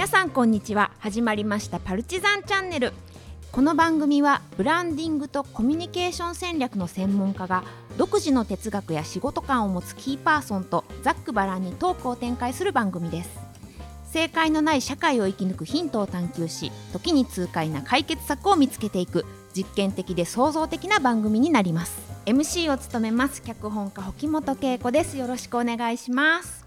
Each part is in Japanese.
皆さんこんにちは。始まりましたパルチザンチャンネル。この番組はブランディングとコミュニケーション戦略の専門家が独自の哲学や仕事観を持つキーパーソンとざっくばらんにトークを展開する番組です。正解のない社会を生き抜くヒントを探求し時に痛快な解決策を見つけていく実験的で創造的な番組になります。MC を務めます脚本家保本恵子です。よろしくお願いします。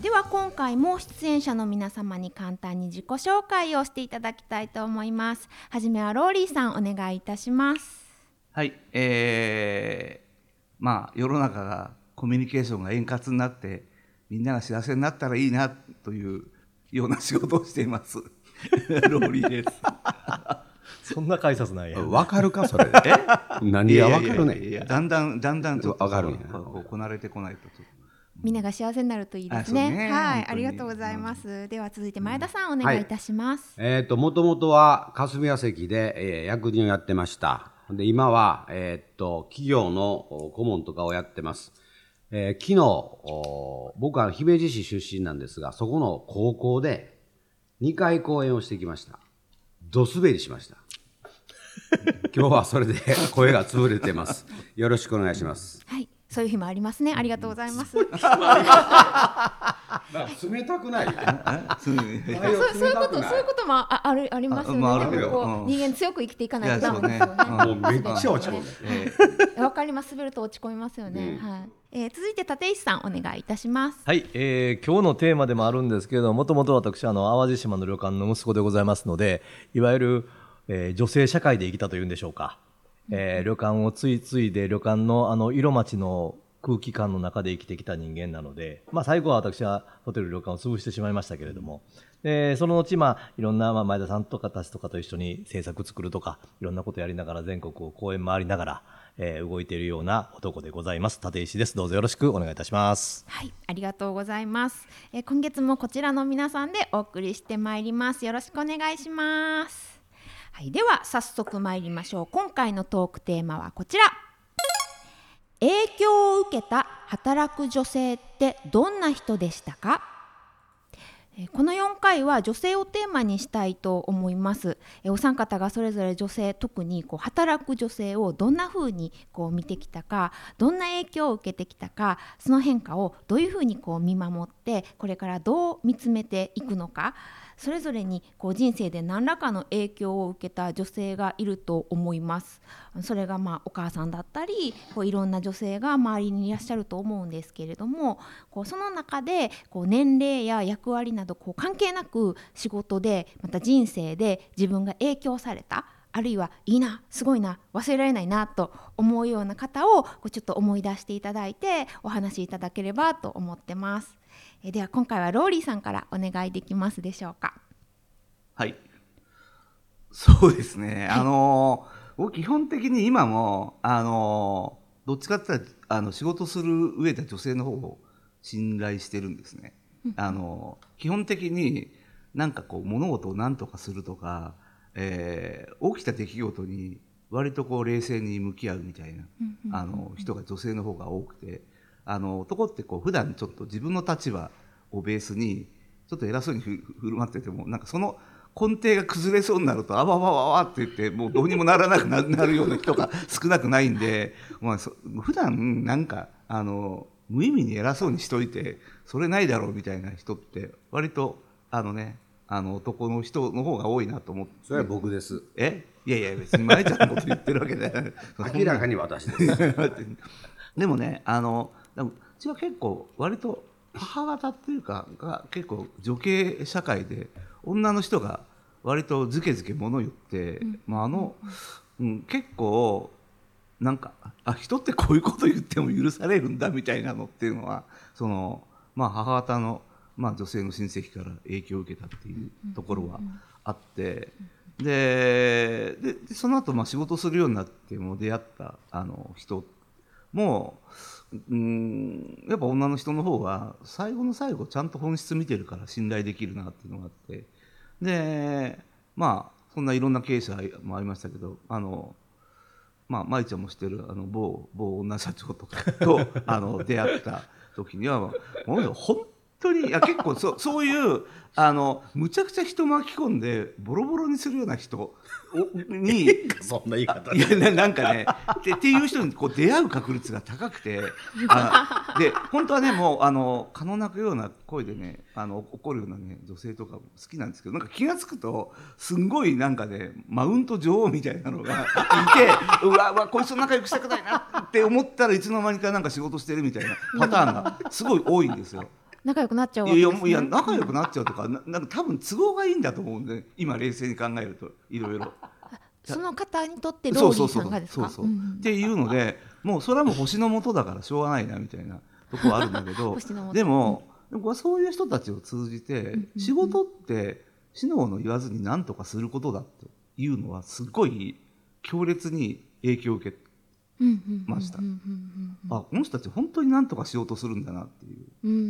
では今回も出演者の皆様に簡単に自己紹介をしていただきたいと思います。はじめはローリーさんお願いいたします。はいえー、まあ世の中がコミュニケーションが円滑になってみんなが幸せになったらいいなというような仕事をしています。ローリーです。そんな改札ないや。わかるかそれ。え？何がわかるねいやいやいやだんだんだんだんとわかるんや。こうこなれてこないとみんなが幸せになるといいですねねはいありがとうございます、では続いて前田さんお願いいたします、えっ、と、もともとは霞が関で、えー役人をやってました。で、今は、えっ、と、企業のお顧問とかをやってます。えー昨日、お僕は姫路市出身なんですが、そこの高校で2回講演をしてきました。ド滑りしました。今日はそれで声が潰れてます。よろしくお願いします。はいそういう日もありますね。ありがとうございます。冷たくないあ そうい？うそうそういうことそういうこともああるありますよね。あまああるけどでもこううん。人間強く生きていかないとダメですいやよね。そうね。もうめっちゃ落ち込んでえーわかります。滑ると落ち込みますよね。はい。えー続いて立石さんお願いいたします。はい、えー今日のテーマでもあるんですけれども、もともと私、あの、淡路島の旅館の息子でございますので、いわゆる、えー女性社会で生きたというんでしょうか。えー旅館をつい継いで、旅館のあの、色町の空気感の中で生きてきた人間なので、まあ、最後は私はホテル旅館を潰してしまいましたけれども、でその後、まあ、いろんな、まあ、前田さんとかたちとかと一緒に制作作るとか、いろんなことやりながら全国を公演回りながら、えー動いているような男でございます。立石です。どうぞよろしくお願いいたします。はい、ありがとうございます。えー今月もこちらの皆さんでお送りしてまいります。よろしくお願いします。はい、では早速参りましょう。今回のトークテーマはこちら。影響を受けた働く女性ってどんな人でしたか？えこの4回は女性をテーマにしたいと思います。えお三方がそれぞれ女性特にこう働く女性をどんな風にこう見てきたかどんな影響を受けてきたかその変化をどういう風にこう見守ってこれからどう見つめていくのかそれぞれにこう人生で何らかの影響を受けた女性がいると思います。それがまあお母さんだったりこういろんな女性が周りにいらっしゃると思うんですけれどもこうその中でこう年齢や役割などこう関係なく仕事でまた人生で自分が影響されたあるいはいいなすごいな忘れられないなと思うような方をこうちょっと思い出していただいてお話しいただければと思ってます。えでは今回はローリーさんからお願いできますでしょうか？はい。そうですね。あのー僕基本的に今も、あのーどっちかって言ったら、あの、仕事する上で女性の方を信頼してるんですね。あのー基本的になんかこう、物事を何とかするとか、えー起きた出来事に割とこう、冷静に向き合うみたいな、あの、人が女性の方が多くて、あの、男ってこう、普段ちょっと自分の立場をベースに、ちょっと偉そうにふ振る舞ってても、なんかその根底が崩れそうになると、あわわわわって言って、もうどうにもならなくななるような人が少なくないんで、まあ、そ普段なんか、あの、無意味に偉そうにしといて、それないだろうみたいな人って、割と、あのね、あの男の人の方が多いなと思って。それは僕です。え？いやいや、別に舞ちゃんのこと言ってるわけじゃない。明らかに私です。でもねあのでもうちは結構割と母方っていうかが結構女系社会で女の人が割とずけずけ物言って、まああの、うん、結構なんかあ人ってこういうこと言っても許されるんだみたいなのっていうのはその、まあ、母方の、まあ、女性の親戚から影響を受けたっていうところはあって。でででその後まあ仕事するようになっても出会ったあの人もううんやっぱ女の人の方が最後の最後ちゃんと本質見てるから信頼できるなっていうのがあって。でまあそんないろんな経営者もありましたけどあのまあ舞ちゃんも知ってるあの某某女社長とかと あの出会った時にはもう本当にいや結構そうそういうあのむちゃくちゃ人巻き込んでボロボロにするような人をに そんな言い方いやななんかねってっていう人にこう出会う確率が高くてあで本当はねもうあの蚊の鳴くような声でねあの怒るようなね女性とかも好きなんですけどなんか気が付くとすんごいなんかねマウント女王みたいなのがいてうわうわこいつと仲良くしたくないなって思ったらいつの間にかなんか仕事してるみたいなパターンがすごい多いんですよ。仲良くなっちゃうわけです、ね、いや仲良くなっちゃうとかななんか多分都合がいいんだと思うんで今冷静に考えるといろいろ。その方にとってローリーさんがですか？そうそう。そううんうん。っていうのでもうそれはもう星の下だからしょうがないなみたいなとこはあるんだけど でも僕はそういう人たちを通じて仕事って死のの言わずに何とかすることだっていうのはすごい強烈に影響を受けうんうんうんましたうんうん。あこの人たち本当に何とかしようとするんだなっていう、うん。うん。う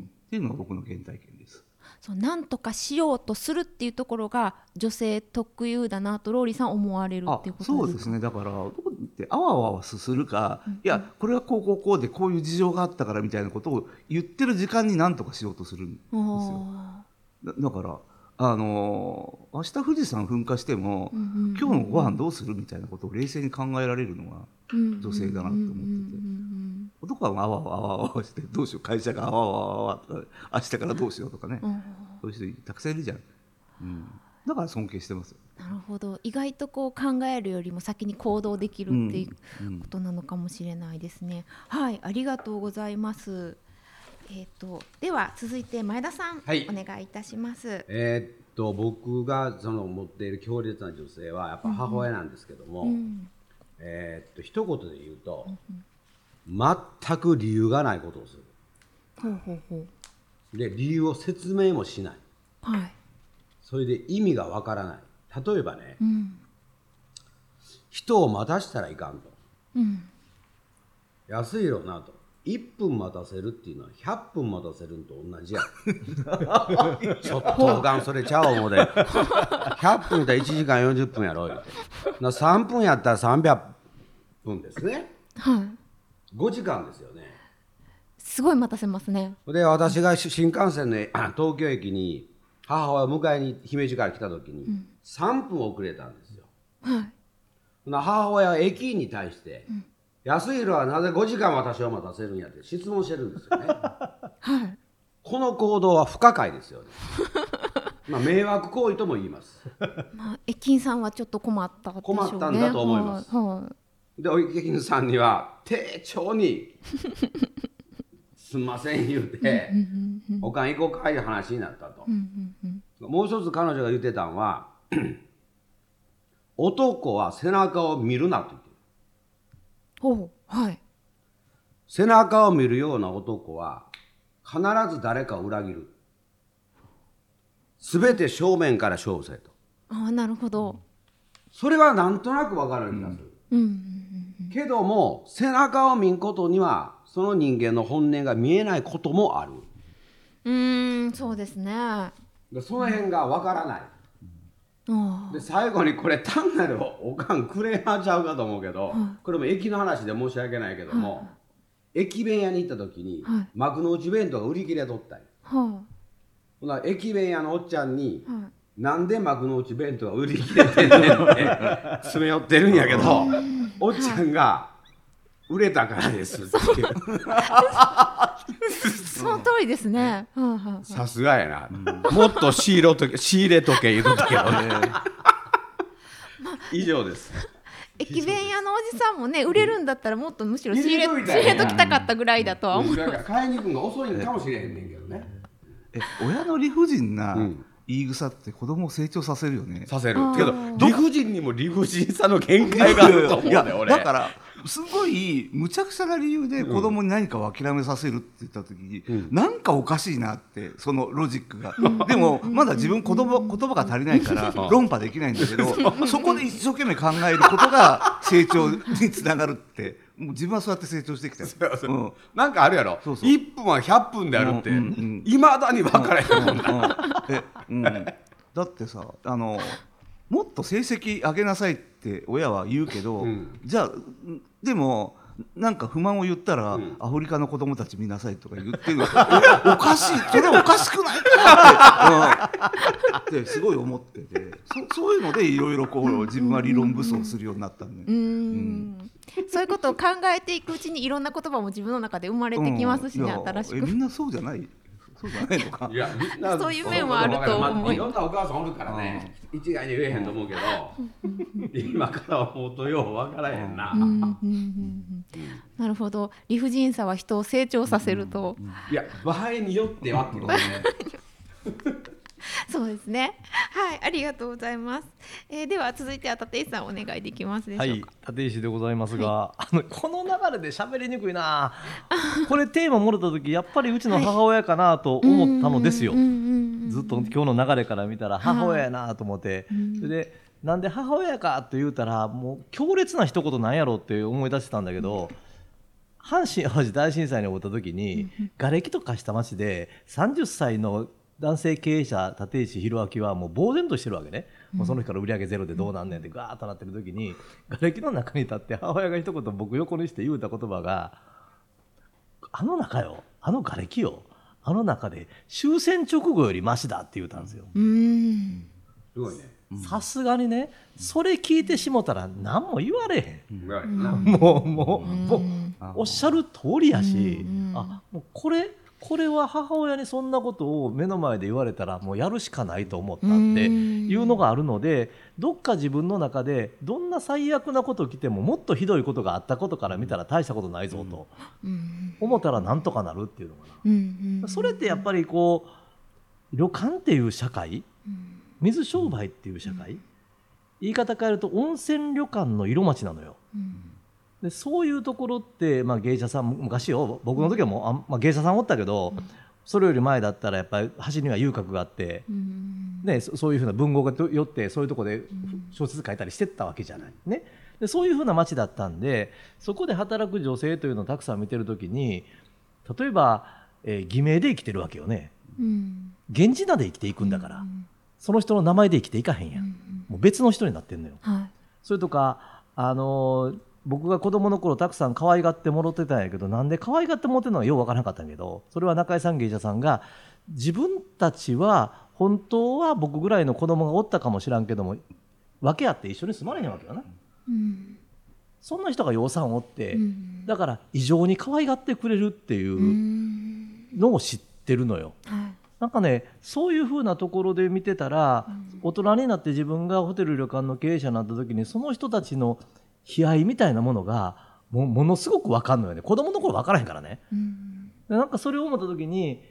ん、っていうのが僕の原体験です。そうなんとかしようとするっていうところが女性特有だなとローリーさん思われるあっていうことそうですね。だからどこってあわあわするか、いやこれはこうこうこうでこういう事情があったからみたいなことを言ってる時間に何とかしようとするんですよ。あだだからあのー明日富士山噴火しても、ーうんうん今日のご飯どうするみたいなことを冷静に考えられるのがうん女性だなと思ってて。うんうんうん男はあわあわあわあわしてどうしよう会社があわあわあわとか明日からどうしようとかね、うんそういう人たくさんいるじゃん、うん、だから尊敬してます。なるほど意外とこう考えるよりも先に行動できるっていうことなのかもしれないですね。はい、ありがとうございます。えっ、とでは続いて前田さん、はいお願いいたします。えーっと僕がその持っている強烈な女性はやっぱ母親なんですけども、うん、えーっと一言で言うと、全く理由がないことをするほうほうほう。で理由を説明もしないはい。それで意味がわからない例えばねうん。人を待たしたらいかんとうん。安いよなと1分待たせるっていうのは100分待たせるのと同じや ちょっとおかんそれちゃう思うで100分やったら1時間40分やろ言うてな3分やったら300分ですねはい。5時間ですよねすごい待たせますね。でで私が新幹線で東京駅に母親を迎えに姫路から来た時に3分遅れたんですよ、はい。母親は駅員に対して、安弘はなぜ5時間私を待たせるんやって質問してるんですよね はい。この行動は不可解ですよね まあ迷惑行為とも言いますまあ駅員さんはちょっと困ったでしょうね。困ったんだと思いますはい。はい。で駅員さんには丁重に「すんません」言うて「おかん行こうか」いう話になったと、もう一つ彼女が言ってたんは 男は背中を見るなと言ってるほう。はい。背中を見るような男は必ず誰かを裏切る全て正面から勝負せとああ、なるほど。それはなんとなく分かる気がする、うんうんけども背中を見んことにはその人間の本音が見えないこともあるうん。うーん、そうですね。その辺が分からないあ。で最後にこれ単なるおかんクレーマーちゃうかと思うけど、これも駅の話で申し訳ないけども、駅弁屋に行った時に、はい幕の内弁当が売り切れとったんよはほな駅弁屋のおっちゃんにい。はい。なんで幕の内弁当が売り切れてんねんって詰め寄ってるんやけど、おっちゃんが売れたからですって言う。その通りですね。はいはい。さすがやな、もっと仕入れとけ仕入れとけ言うとったけどね。以上です。駅弁屋のおじさんもね売れるんだったらもっとむしろ仕入れ仕入れときたかったぐらいだとは思う。買いに行くのが遅いんかもしれへんねんけどね。え親の理不尽なうん言い草って子供を成長させるよね。させる。けど理不尽にも理不尽さの限界があると思うねいや俺。だからすごい無茶苦茶な理由で子供に何かを諦めさせるって言った時に、うん。なんかおかしいなってそのロジックが、でもまだ自分言葉言葉が足りないから論破できないんだけど そこで一生懸命考えることが成長につながるってもう自分はそうやって成長してきたよ。うん。なんかあるやろ。そうそう。1分は100分であるって。うんうんうん。いまだに分からへん。もんだってさあのもっと成績上げなさいって親は言うけど、うん。じゃあうんでもなんか不満を言ったら、うん。アフリカの子供たち見なさいとか言ってる。お おかしい。それおかしくない？って、うん、ってすごい思ってて。そそういうのでいろいろこう自分は理論武装するようになったんで、うーんそういうことを考えていくうちにいろんな言葉も自分の中で生まれてきますしね、うん新しく。えみんなそうじゃない。そうじゃないのか。いやみんな そういう面はあると思いまあいろんなお母さんおるからね一概に言えへんと思うけど今から思うとよう分からへんな、うんうんうんうんなるほど。理不尽さは人を成長させると、いや場合によってはってことね そうですね。はいありがとうございます、えー、では続いては立石さんお願いできますでしょうか、はい、立石でございますが、あのこの流れで喋りにくいな。これテーマもらった時、やっぱりうちの母親かなと思ったのですよ。ずっと今日の流れから見たら母親やなと思って、うん。それでなんで母親かって言うたらもう強烈な一言なんやろうって思い出してたんだけど、阪神・淡路大震災に起こった時に、瓦礫と化した町で30歳の男性経営者立石弘明はもう呆然としてるわけね、もうその日から売り上げゼロでどうなんねんってガーッとなってる時に瓦礫の中に立って母親が一言僕横にして言うた言葉が「あの中よ。あの瓦礫よ。あの中で終戦直後よりマシだ」って言うたんですよ。うーん。すごいね。さすがにねそれ聞いてしもたら何も言われへん。言われへん。なもうもうもううんおっしゃる通りやし、うん。あもうこれこれは母親にそんなことを目の前で言われたらもうやるしかないと思ったっていうのがあるのでどっか自分の中でどんな最悪なこと来てももっとひどいことがあったことから見たら大したことないぞとうん。思ったらなんとかなるっていうのかな。それってやっぱりこう旅館っていう社会水商売っていう社会言い方変えると温泉旅館の色町なのよ。うんでそういうところって、まあ、芸者さん昔よ僕の時はもうあん、まあ、芸者さんおったけど、それより前だったらやっぱり橋には遊郭があって、うん。ね、そそういうふうな文豪がよってそういうところで小説書いたりしてったわけじゃない。ね、でそういうふうな町だったんでそこで働く女性というのをたくさん見てる時に例えば、えー偽名で生きてるわけよね。うん。源氏名で生きていくんだから、うん。その人の名前で生きていかへんやん、うん。もう別の人になってんのよ。はい。それとか、あのー僕が子供の頃たくさん可愛がってもろってたんやけどなんで可愛がってもろってるのかようわからなかったんやけどそれは中井さん芸者さんが自分たちは本当は僕ぐらいの子供がおったかもしらんけども訳あって一緒に住まれへんわけよな。うん。そんな人が養蚕おって、うん。だから異常に可愛がってくれるっていううん。のを知ってるのよ。はい。なんかねそういうふうなところで見てたら、大人になって自分がホテル旅館の経営者になった時にその人たちの悲哀みたいなものがもものすごく分かんのよね。子供の頃分からへんからね。うん。でなんかそれを思った時に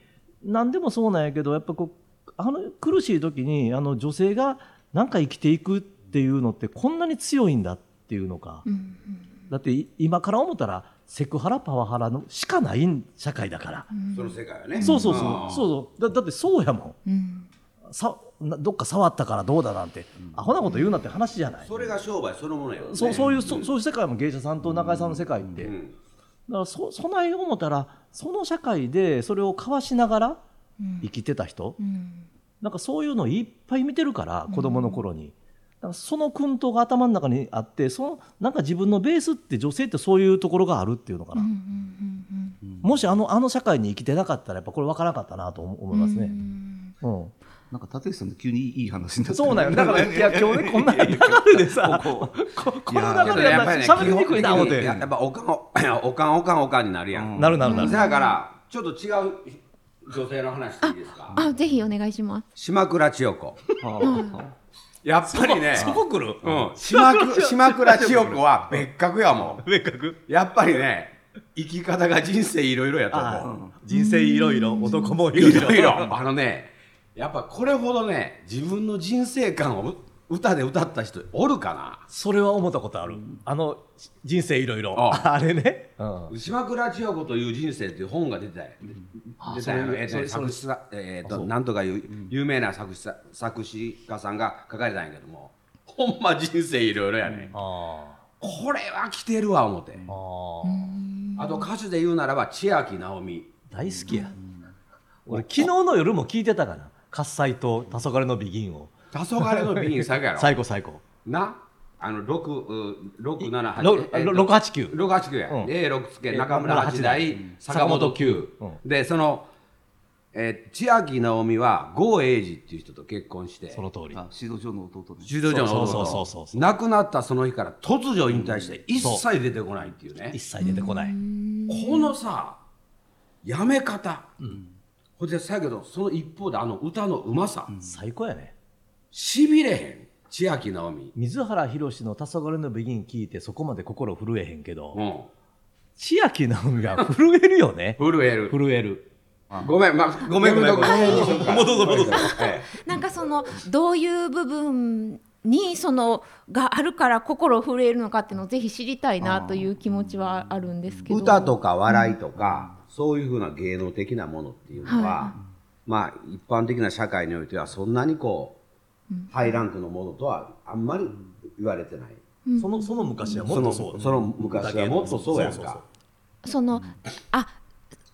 何でもそうなんやけどやっぱこうあの苦しい時にあの女性がなんか生きていくっていうのってこんなに強いんだっていうのか、うんだってい今から思ったらセクハラパワハラのしかない社会だから、その世界はね。そうそうそう。そうそう。だだってそうやもん。うん。さなどっか触ったからどうだなんて、アホなこと言うなって話じゃない、それが商売そのものやねそうそういう、そそういう世界も芸者さんと中井さんの世界って、だかうんらそそない思ったらその社会でそれを交わしながら生きてた人、うん。なんかそういうのいっぱい見てるから子供の頃に、だからその薫陶が頭の中にあってそのなんか自分のベースって女性ってそういうところがあるっていうのかな、うんうんうんもしあのあの社会に生きてなかったらやっぱこれ分からなかったなと思思いますうね。ん。うんなんか立石さんの急にいい話になってそうなんよ。だから、いや、今日ね、こんな流れでさ、ここ。の流れやったら喋りにくいな、思って。ややっぱおかんお おかんおかんおかんになるやん、なるなるなる。だからちょっと違う女性の話していいですか？あぜひお願いします。島倉千代子。うやっぱりねそこ来る？うん、島く 島倉千代子は別格やもん。別格。やっぱりね生き方が人生いろいろやと思う。あ人生いろいろ、男もいいろ。いろ。ろいろ。あのねやっぱこれほどね自分の人生観をう歌で歌った人おるかそれは思ったことある。あの、人生いろいろ。ああ れね。うんな島倉千代子という人生っていう本が出てたよ出たよえーえーとなんとかいう有名な作詞さ作詞家さんが書かれたんやけどもほんま人生いろいろやねあこれは来てるわ思ってあ。ああ。あと歌手で言うならば千秋直美大好きや。俺、昨日の夜も聞いてたかな。喝采と黄昏のビギンを。黄昏の美人作やろ？最高最高。な？あの六六七八。ろろ六八九。六八九や。うん。A 六助え中村八代坂本九。うん。でそのえー千秋直美は郷英二っていう人と結婚して。その通り。あ指導所の弟ね。柔道場の弟。そうそうそうそうそう亡くなったその日から突如引退して一切出てこないっていうね。一。切出てこない。このさやめ方。ほんでさやけどその一方であの歌のうまさ。最高やね。しびれへん。千秋直美。水原宏の「黄昏のビギン」聞いてそこまで心震えへんけど。うん。千秋直美が震えるよね。震える。震える。ごめん、まあ、ごめん、ごめん、ごめん。戻そう戻そう。え。なんかそのどういう部分にそのがあるから心震えるのかっていうのをぜひ知りたいなという気持ちはあるんですけど。歌とか笑いとか、そういうふうな芸能的なものっていうのは、はまあ、一般的な社会においては、そんなにこう、ハイランクのものとはあんまり言われてない。そのその昔はもっとそう。その昔はもっとそうやんか。そのあ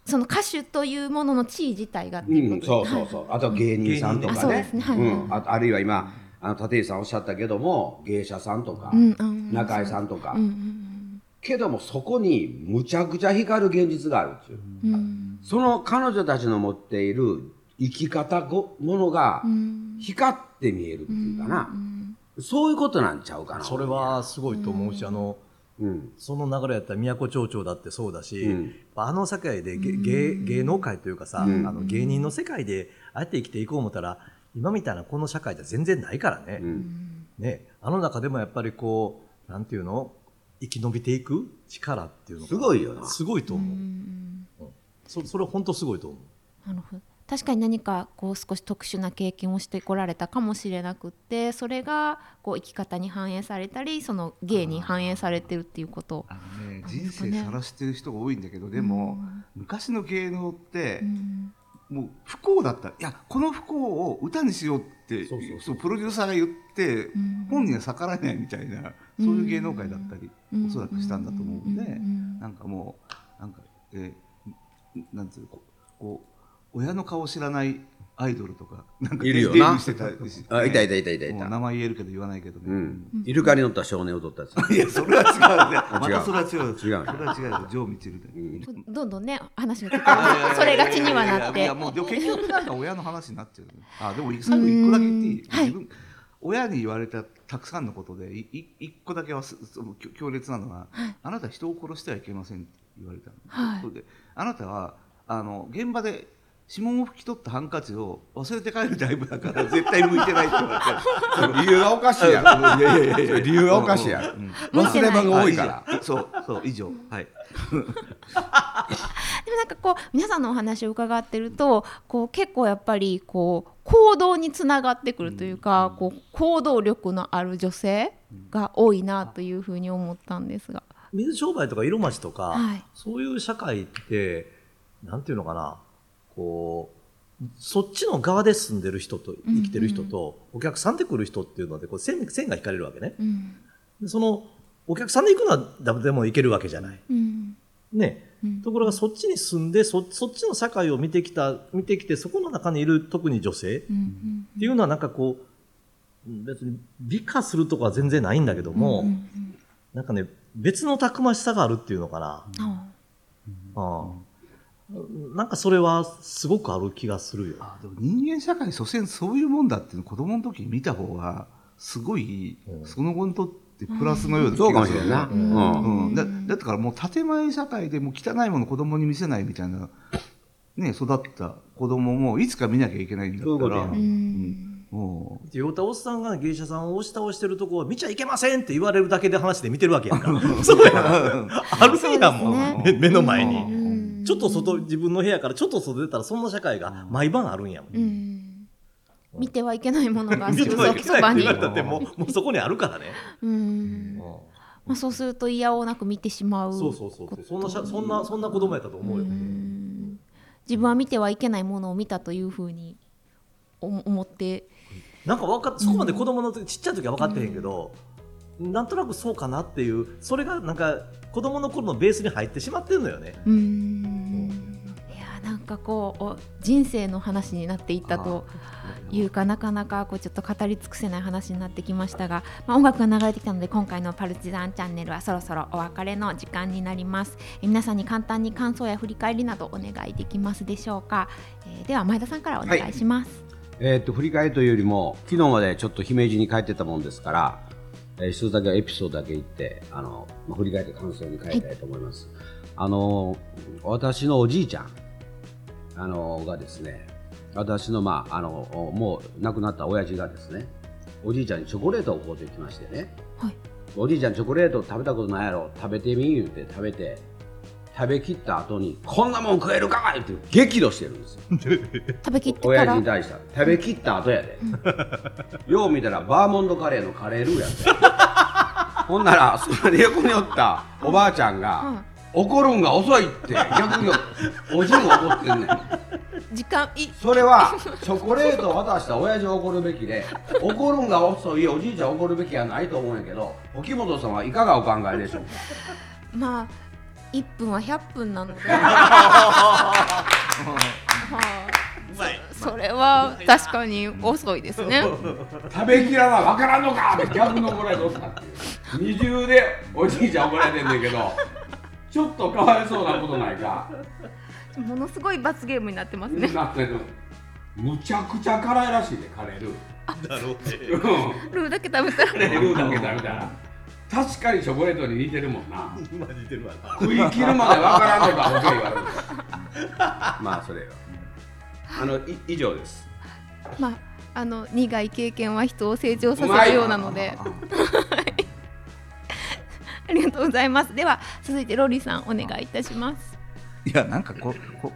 その歌手というものの地位自体がっていううん、そうそうそう。あとは芸人さんとかね。すね。はい。うん。ああるいは今、あの立石さんおっしゃったけども、芸者さんとか、うん。うん中井さんとか、うんうんけどもそこにむちゃくちゃ光る現実があるっていう。うん。うんその彼女たちの持っている生き方ごものがうん。光って見えるっていうかな、そういうことなんちゃうかな。それはすごいと思うしあのうん。その流れやったら都町長だってそうだし、うん。あの世界でげ芸芸能界というかさ、うん。あの芸人の世界でああやって生きていこう思ったら今みたいなこの社会じゃ全然ないからね,、うん。ね。あの中でもやっぱりこうなんていうの？生き延びていく力っていうのがすごいよな。すごいと思う、うん。そそれは本当すごいと思う。なるほど。確かに何かこう少し特殊な経験をしてこられたかもしれなくってそれがこう生き方に反映されたりその芸に反映されてるっていうこと。あのねあ人生さらしてる人が多いんだけどでも昔の芸能ってうんもう不幸だった。いやこの不幸を歌にしようってそうそうそう。そうプロデューサーが言ってうん。本人は逆らえないみたいなそういう芸能界だったりうん。おそらくしたんだと思うんでうん。なんかもうなんかえーなんていうのこうこう親の顔知らないアイドルとかなんかいるよな。デビューしてたしあいたいたいたいたいた。もう名前言えるけど言わないけど。ね、うん。イルカに乗った少年を撮ったやつ。いやそれは違うね。またそれは違う違うそれは違うよ。ジョー・ミチルで、うん。どんどんね話がそれがちにはなって。いやもうでも結局なんか親の話になっちゃうあでも最後一個だけ言っていい、自分親に言われたたくさんのことでいい一個だけはすその強強烈なのは、あなたは人を殺してはいけませんって言われたの、はい。それであなたはあの現場で指紋を拭き取ったハンカチを忘れて帰るタイプだから絶対向いてないって言われて理由がおかしいやろ。いやいやいや理由がおかしいやろ。うん。忘れ物が多い。から。そうそう以上。はい。でもなんかこう皆さんのお話を伺ってるとこう結構やっぱりこう行動につながってくるというか、こう行動力のある女性が多いなというふうに思ったんですが。水商売とか色町とか、はい。そういう社会ってなんていうのかなこうそっちの側で住んでる人と生きてる人と、お客さんで来る人っていうのでこう線線が引かれるわけね。うん。でそのお客さんで行くのは誰でも行けるわけじゃない。うん。ね、うん。ところがそっちに住んでそそっちの社会を見てきた見てきてそこの中にいる特に女性ってうん。いうのはなんかこう別に美化するとかは全然ないんだけども、うんうんなんかね別のたくましさがあるっていうのかな、あ。うんなんかそれはすごくある気がするよ。あでも人間社会所詮そういうもんだっていうの子供の時に見た方がすごい、うん。その後にとってプラスのような気そうかがするもしれんな。ううん。ん。うん、だだからもう建前社会でもう汚いもの子供に見せないみたいな、ね、育った子供もいつか見なきゃいけないんだったら、そうん。ん。も酔ったおっさんが芸者さんを押し倒してるとこは見ちゃいけませんって言われるだけで話で見てるわけやんか。そうやん。あるんやもん、そう目目の前うに。んちょっと外、自分の部屋からちょっと外出たらそんな社会が毎晩あるんやもん。うん見てはいけないものがすぐそばに言われたってもうもうそこにあるからね。うんまあ、そうすると嫌おうなく見てしまうそうそうそうそう。そんなそんなそんな子供やったと思うよ。うん自分は見てはいけないものを見たというふうに思思ってなんかわかっそこまで子供の時ちっちゃい時は分かってへんけど、なんとなくそうかなっていうそれがなんか子供の頃のベースに入ってしまってるのよね。うんかこうお人生の話になっていったというかなかなかこうちょっと語り尽くせない話になってきましたが、まあ、音楽が流れてきたので今回のパルチザンチャンネルはそろそろお別れの時間になります。え皆さんに簡単に感想や振り返りなどお願いできますでしょうか、えーでは前田さんからお願い。します、えー、と振り返りというよりも昨日までちょっと姫路に帰ってたもんですから、えー、一つだけエピソードだけ言ってあの、まあ、振り返って感想に変えたいと思います、あの私のおじいちゃんあのがですね私の,、まあ、あのもう亡くなった親父がですねおじいちゃんにチョコレートを買うてきましてね、はい。おじいちゃんチョコレート食べたことないやろ。食べてみ言うて食べて。食べきった後にこんなもん食えるか？いって激怒してるんですよ。食べきってか親父らに対しては。食べきった後やで、よう見たらバーモントカレーのカレールーやって。ほんならその横におったおばあちゃんが、怒るんが遅いって逆におじいも怒ってんねん。時間いそれはチョコレートを渡した親父を怒るべきで怒るんが遅いおじいちゃん怒るべきやないと思うんやけど沖本さんはいかがお考えでしょうか？まあ1分は100分なので。はい。そそれは確かに遅いですね。食べきらなわからんのかって逆の怒られとったっていう。二重でおじいちゃん怒られてんねんけどちょっとかわいそうなことないか？ものすごい罰ゲームになってますね。なってる。むちゃくちゃ辛いらしいでカレールー。だろうね。うん。ルーだけ食べたら。カレールーだけ食べたら。確かにチョコレートに似てるもんな。今似てるわな。食い切るまでわからんのかボケ言われるまあそれよ。あのい以上です。まああの苦い経験は人を成長させるようなのでありがとうございます。では続いてロリさんお願いいたします。いやなんかここ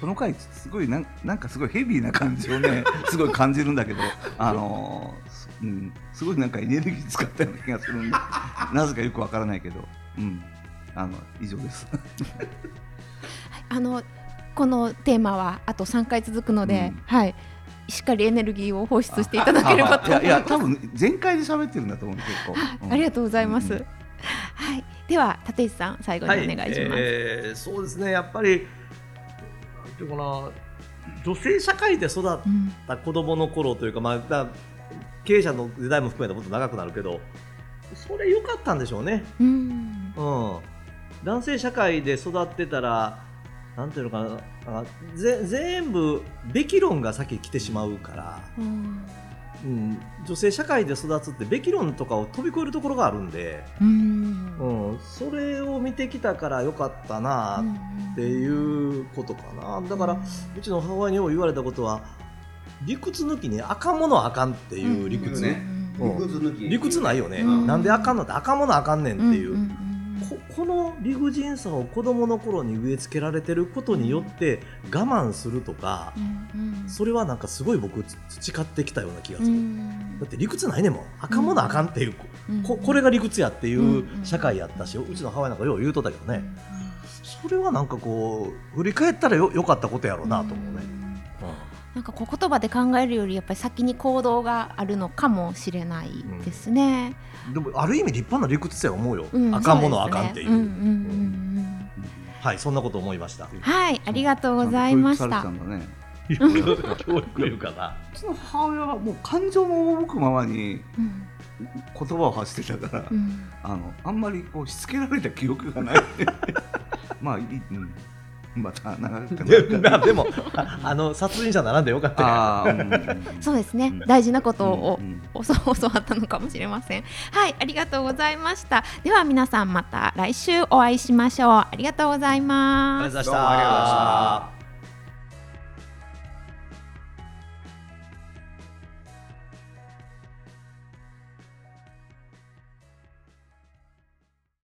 この回すごいなんなんかすごいヘビーな感じをね すごい感じるんだけどあのーすうん、すごいなんかエネルギー使ったような気がするんでなぜかよくわからないけど、うん、あの以上です。あのこのテーマはあと3回続くので、うん。はいしっかりエネルギーを放出していただければといやいや多分全開で喋ってるんだと思う結構、うんありがとうございます、うんはいでは立石さん最後にお願いします、えーそうですねやっぱりなんていうかな女性社会で育っうんた子供の頃というか、まあ、だ経営者の時代も含めたもっと長くなるけどそれ良かったんでしょうね。うん。うん、男性社会で育ってたらなんていうのかな全部べき論が先来てしまうから、うんうん、女性社会で育つってべき論とかを飛び越えるところがあるんで、うん。うん、それを見てきたからよかったなっていうことかな。だからうちの母親によう言われたことは理屈抜きにあかんものはあかんっていう理屈、ねうん。理屈抜き。理屈ないよね、うん。なんであかんのってあかんものあかんねんっていう、んんここの理不尽さを子供の頃に植え付けられてることによって我慢するとか、それはなんかすごい僕培ってきたような気がする、うん。だって理屈ないねんもんあかんものあかんっていう、うん。ここれが理屈やっていうんう社会やったし、うちの母親なんかよう言うとったけどね、それはなんかこう振り返ったらよよかったことやろうなと思うね、なんかこう言葉で考えるよりやっぱり先に行動があるのかもしれないですね。うんでもある意味立派な理屈や思うよ、うん。あかんものはあそうですね。かんっていう,、うんうんうんうん。はいそんなこと思いました。はい、ありがとうございました。教育されて。たんだね。教育いうかなうちの母親はもう感情の赴くままにうん言葉を発してたから、うん。あのあんまりこうしつけられた記憶がない。まあいい、うん、また長くてまあ でもああの殺人者ならんでよかったそうですね、大事なことをう 教わったのかもしれません。はい、ありがとうございました。では皆さんまた来週お会いしましょう。ありがとうございます。ありがとうございました